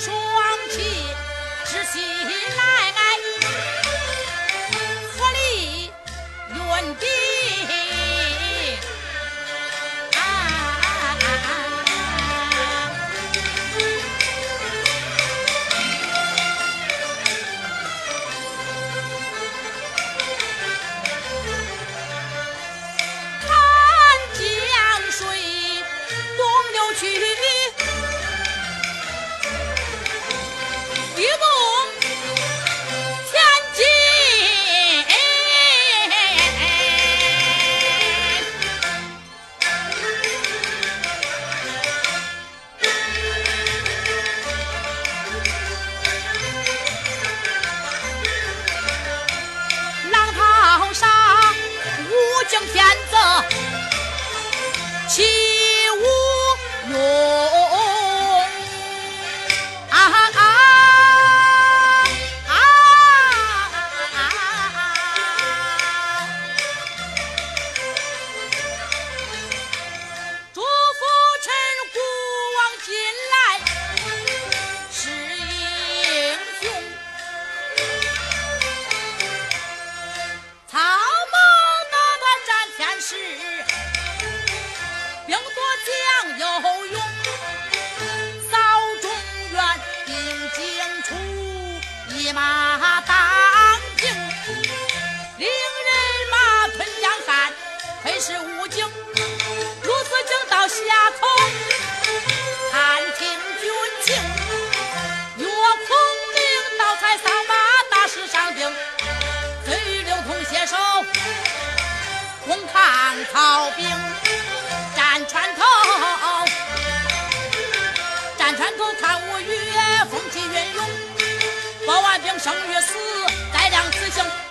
双膝直起来合力运兵 she 警到峡口，探听军情，岳孔明盗采扫马，大势上兵。贼与刘通携手，攻抗曹兵，战船头，战船头看吴越，风起云涌，报完兵生与死，再量此行。